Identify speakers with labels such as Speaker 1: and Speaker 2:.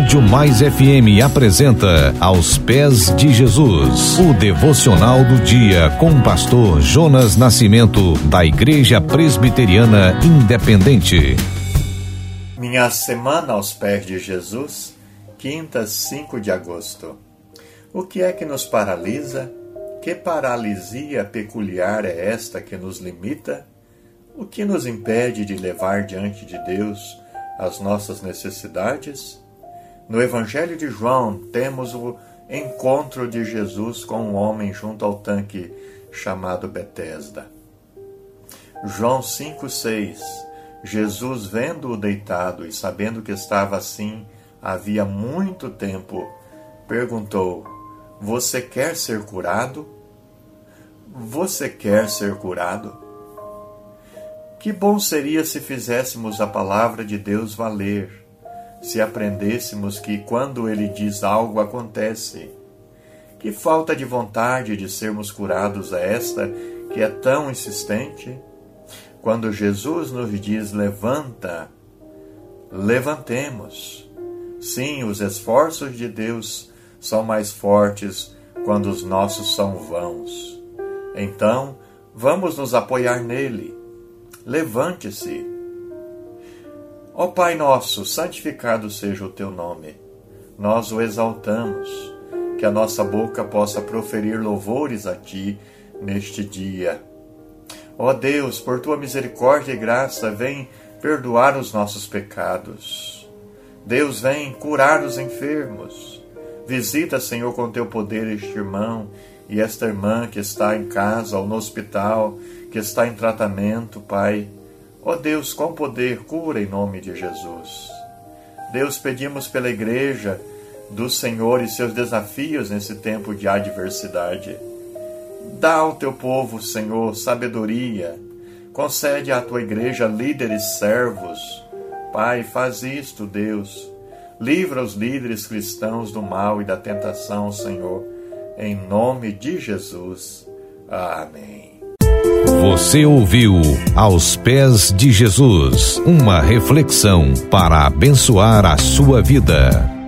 Speaker 1: Rádio Mais FM apresenta Aos Pés de Jesus, o devocional do dia com o pastor Jonas Nascimento, da Igreja Presbiteriana Independente.
Speaker 2: Minha semana aos pés de Jesus, quinta, 5 de agosto. O que é que nos paralisa? Que paralisia peculiar é esta que nos limita? O que nos impede de levar diante de Deus as nossas necessidades? No Evangelho de João, temos o encontro de Jesus com um homem junto ao tanque chamado Betesda. João 5:6 Jesus, vendo-o deitado e sabendo que estava assim havia muito tempo, perguntou: Você quer ser curado? Você quer ser curado? Que bom seria se fizéssemos a palavra de Deus valer, se aprendêssemos que quando Ele diz algo acontece. Que falta de vontade de sermos curados é esta que é tão insistente? Quando Jesus nos diz levanta, levantemos. Sim, os esforços de Deus são mais fortes quando os nossos são vãos. Então, vamos nos apoiar nele levante-se. Ó Pai nosso, santificado seja o teu nome. Nós o exaltamos, que a nossa boca possa proferir louvores a ti neste dia. Ó Deus, por tua misericórdia e graça, vem perdoar os nossos pecados. Deus, vem curar os enfermos. Visita, Senhor, com teu poder este irmão e esta irmã que está em casa ou no hospital, que está em tratamento, Pai. Ó Deus, com poder, cura em nome de Jesus. Deus, pedimos pela igreja do Senhor e seus desafios nesse tempo de adversidade. Dá ao teu povo, Senhor, sabedoria. Concede à tua igreja líderes servos. Pai, faz isto, Deus. Livra os líderes cristãos do mal e da tentação, Senhor em nome de Jesus. Amém.
Speaker 1: Você ouviu Aos Pés de Jesus uma reflexão para abençoar a sua vida.